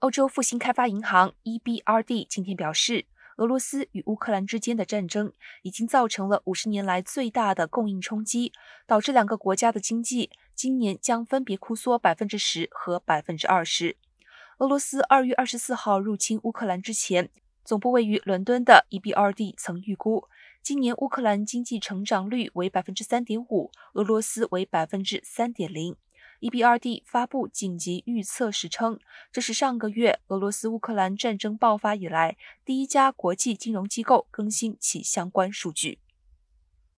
欧洲复兴开发银行 （EBRD） 今天表示，俄罗斯与乌克兰之间的战争已经造成了五十年来最大的供应冲击，导致两个国家的经济今年将分别枯缩百分之十和百分之二十。俄罗斯二月二十四号入侵乌克兰之前，总部位于伦敦的 EBRD 曾预估，今年乌克兰经济成长率为百分之三点五，俄罗斯为百分之三点零。EBRD 发布紧急预测时称，这是上个月俄罗斯乌克兰战争爆发以来第一家国际金融机构更新其相关数据。